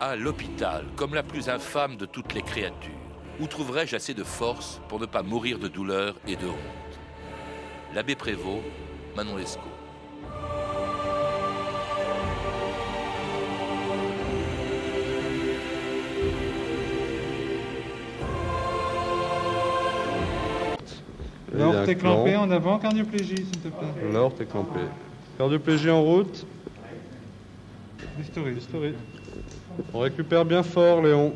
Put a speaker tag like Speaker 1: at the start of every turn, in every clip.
Speaker 1: À l'hôpital, comme la plus infâme de toutes les créatures, où trouverais-je assez de force pour ne pas mourir de douleur et de honte? L'abbé Prévost, Manon Lescaut.
Speaker 2: L'aorte est clampée en avant, cardioplégie, s'il te plaît.
Speaker 3: Clampée. Cardioplégie en route. On récupère bien fort, Léon.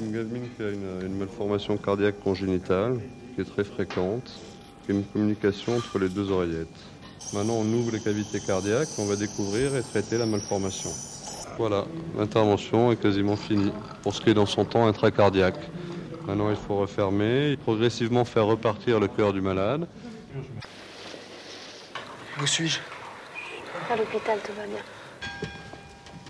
Speaker 3: Une gamine qui a une, une malformation cardiaque congénitale, qui est très fréquente, une communication entre les deux oreillettes. Maintenant, on ouvre les cavités cardiaques, on va découvrir et traiter la malformation. Voilà, l'intervention est quasiment finie pour ce qui est dans son temps intracardiaque. Maintenant, il faut refermer, et progressivement faire repartir le cœur du malade.
Speaker 4: Où suis-je?
Speaker 5: À l'hôpital, tout va bien.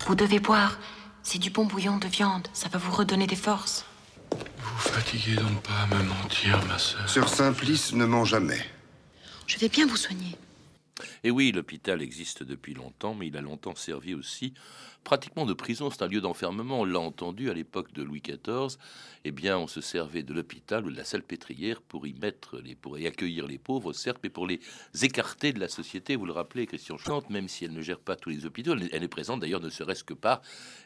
Speaker 6: Vous devez boire. C'est du bon bouillon de viande. Ça va vous redonner des forces.
Speaker 4: Vous fatiguez donc pas à me mentir, ma sœur.
Speaker 7: Sœur Simplice ne ment jamais.
Speaker 6: Je vais bien vous soigner.
Speaker 1: Et oui, l'hôpital existe depuis longtemps, mais il a longtemps servi aussi pratiquement de prison. C'est un lieu d'enfermement. On l'a entendu à l'époque de Louis XIV. Eh bien, on se servait de l'hôpital ou de la salle pétrière pour y mettre les, pour y accueillir les pauvres, certes, mais pour les écarter de la société. Vous le rappelez, Christian Chante, même si elle ne gère pas tous les hôpitaux, elle est présente d'ailleurs ne serait-ce que par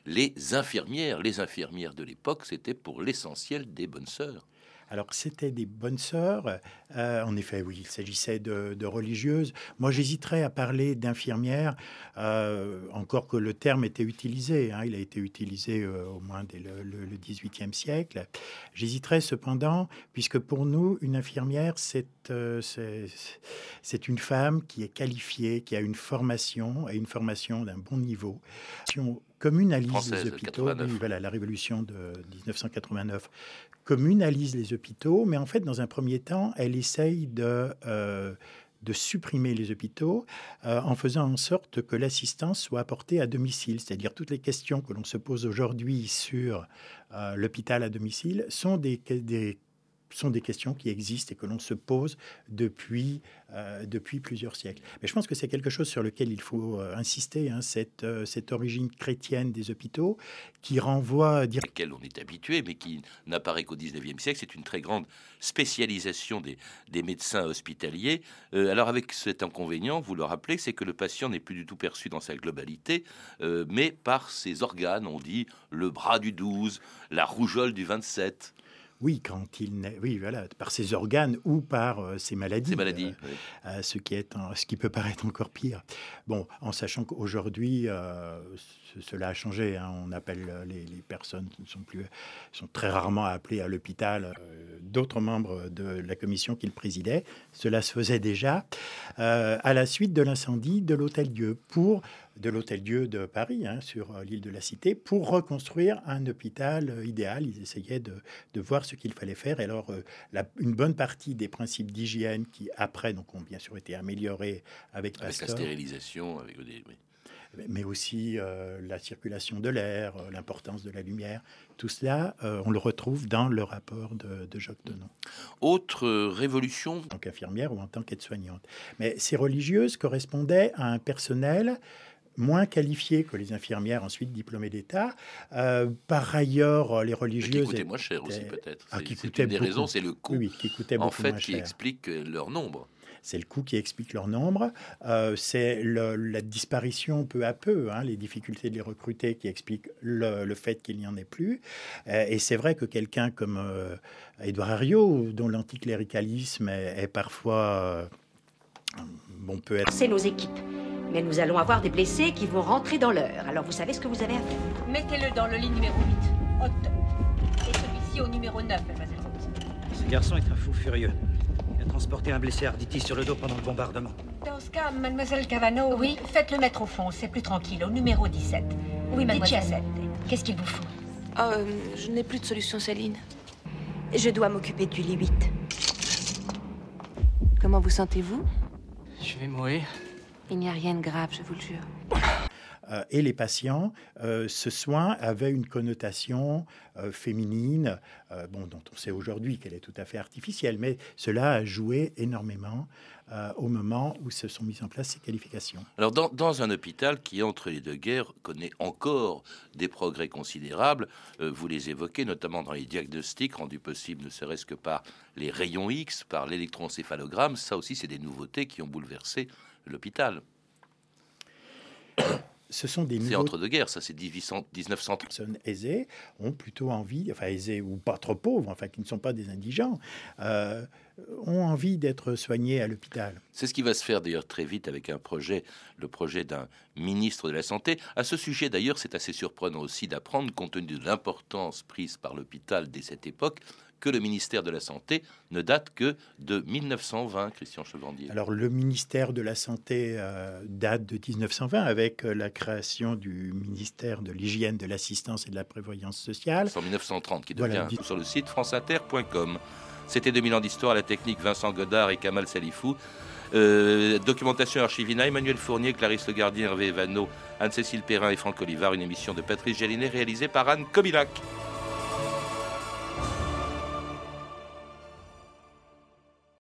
Speaker 1: les infirmières. Les infirmières de l'époque, c'était pour l'essentiel des bonnes sœurs.
Speaker 8: Alors, c'était des bonnes sœurs. Euh, en effet, oui, il s'agissait de, religieuses. Moi, j'hésiterais à parler d'infirmières, euh, encore que le terme était utilisé. hein. il a été utilisé euh, au moins dès le, le- le XVIIIe siècle. J'hésiterais cependant, puisque pour nous, une infirmière, c'est c'est une femme qui est qualifiée, qui a une formation, et une formation d'un bon niveau. Communalise
Speaker 1: Française,
Speaker 8: les hôpitaux,
Speaker 1: 89.
Speaker 8: oui, voilà, la révolution de 1989 communalise les hôpitaux, mais en fait, dans un premier temps, elle essaye de, euh, de supprimer les hôpitaux euh, en faisant en sorte que l'assistance soit apportée à domicile. C'est-à-dire toutes les questions que l'on se pose aujourd'hui sur euh, l'hôpital à domicile sont des, des sont des questions qui existent et que l'on se pose depuis, euh, depuis plusieurs siècles. Mais je pense que c'est quelque chose sur lequel il faut euh, insister, hein, cette, euh, cette origine chrétienne des hôpitaux qui renvoie dire
Speaker 1: laquelle on est habitué, mais qui n'apparaît qu'au 19e siècle. C'est une très grande spécialisation des, des médecins hospitaliers. Alors avec cet inconvénient, vous le rappelez, c'est que le patient n'est plus du tout perçu dans sa globalité, mais par ses organes. On dit le bras du 12, la rougeole du 27.
Speaker 8: Oui, quand il naît, oui, voilà, par ses organes ou par euh, ses maladies.
Speaker 1: Ces maladies.
Speaker 8: euh,
Speaker 1: oui.
Speaker 8: euh, ce qui est ce qui peut paraître encore pire. Bon, en sachant qu'aujourd'hui, ce- cela a changé. hein. on appelle les, les personnes qui ne sont plus, sont très rarement appelées à l'hôpital. D'autres membres de la commission qu'il présidait, cela se faisait déjà à la suite de l'incendie de l'Hôtel Dieu pour de l'Hôtel Dieu de Paris, hein, sur euh, l'île de la Cité, pour reconstruire un hôpital euh, idéal. Ils essayaient de, de voir ce qu'il fallait faire. Et alors, euh, la- une bonne partie des principes d'hygiène qui, après, donc, ont bien sûr été améliorés avec
Speaker 1: Avec la
Speaker 8: Pasteur,
Speaker 1: stérilisation, avec des- oui.
Speaker 8: mais aussi euh, la circulation de l'air, euh, l'importance de la lumière. Tout cela, euh, on le retrouve dans le rapport de, de Jacques Denon,
Speaker 1: Autre révolution,
Speaker 8: en tant qu'infirmière ou en tant qu'aide-soignante. Mais ces religieuses correspondaient à un personnel moins qualifié que les infirmières ensuite diplômées d'État. Euh, par ailleurs, les
Speaker 1: qui
Speaker 8: religieuses...
Speaker 1: coûtait moins cher aussi peut-être.
Speaker 8: Ah, qui
Speaker 1: une des
Speaker 8: beaucoup.
Speaker 1: raisons, c'est le coût.
Speaker 8: Oui, oui, qui coûtait
Speaker 1: en
Speaker 8: beaucoup
Speaker 1: fait,
Speaker 8: moins
Speaker 1: qui
Speaker 8: cher.
Speaker 1: explique euh, leur nombre.
Speaker 8: C'est le coût qui explique leur nombre. Euh, c'est le- la disparition peu à peu, hein, les difficultés de les recruter qui expliquent le, le fait qu'il n'y en ait plus. Euh, et c'est vrai que quelqu'un comme euh, Édouard Herriot, dont l'anticléricalisme est, est parfois... euh, bon, peut être...
Speaker 9: C'est nos équipes. Mais nous allons avoir des blessés qui vont rentrer dans l'heure. Alors vous savez ce que vous avez à faire?
Speaker 5: Mettez-le dans le lit numéro 8. Haute. Et celui-ci au numéro 9, mademoiselle.
Speaker 10: Ce garçon est un fou furieux. Il a transporté un blessé Arditi sur le dos pendant le bombardement.
Speaker 5: Dans ce cas, mademoiselle Cavano, oui, faites-le mettre au fond, c'est plus tranquille, au numéro 17. Oui, mademoiselle. Qu'est-ce qu'il vous faut?
Speaker 6: Oh, euh, je n'ai plus de solution saline. Je dois m'occuper du lit 8. Comment vous sentez-vous?
Speaker 10: Je vais mourir.
Speaker 6: Il n'y a rien de grave, je vous le jure.
Speaker 8: Euh, et les patients, euh, ce soin avait une connotation euh, féminine, bon, dont on sait aujourd'hui qu'elle est tout à fait artificielle, mais cela a joué énormément au moment où se sont mises en place ces qualifications.
Speaker 1: Alors, dans, dans, un hôpital qui, entre les deux guerres, connaît encore des progrès considérables, vous les évoquez, notamment dans les diagnostics rendus possibles ne serait-ce que par les rayons X, par l'électroencéphalogramme, ça aussi, c'est des nouveautés qui ont bouleversé l'hôpital
Speaker 8: ce sont des
Speaker 1: C'est entre deux guerres, ça, c'est 1930.
Speaker 8: personnes aisées ont plutôt envie, enfin aisées ou pas trop pauvres, enfin qui ne sont pas des indigents, euh, ont envie d'être soignés à l'hôpital.
Speaker 1: C'est ce qui va se faire d'ailleurs très vite avec un projet, le projet d'un ministre de la Santé. À ce sujet d'ailleurs, c'est assez surprenant aussi d'apprendre, compte tenu de l'importance prise par l'hôpital dès cette époque, que le ministère de la Santé ne date que de 1920, Christian Chevandier.
Speaker 8: Alors le ministère de la Santé euh, date de 1920 avec euh, la création du ministère de l'Hygiène, de l'Assistance et de la Prévoyance sociale.
Speaker 1: C'est en 1930 qui devient sur le site franceinter.com. C'était 2000 ans d'histoire, la technique Vincent Godard et Kamal Salifou. Euh, documentation Archivina, Emmanuel Fournier, Clarisse Le Gardien, Hervé Evano, Anne-Cécile Perrin et Franck Olivard. Une émission de Patrice Gélinet réalisée par Anne Comilac.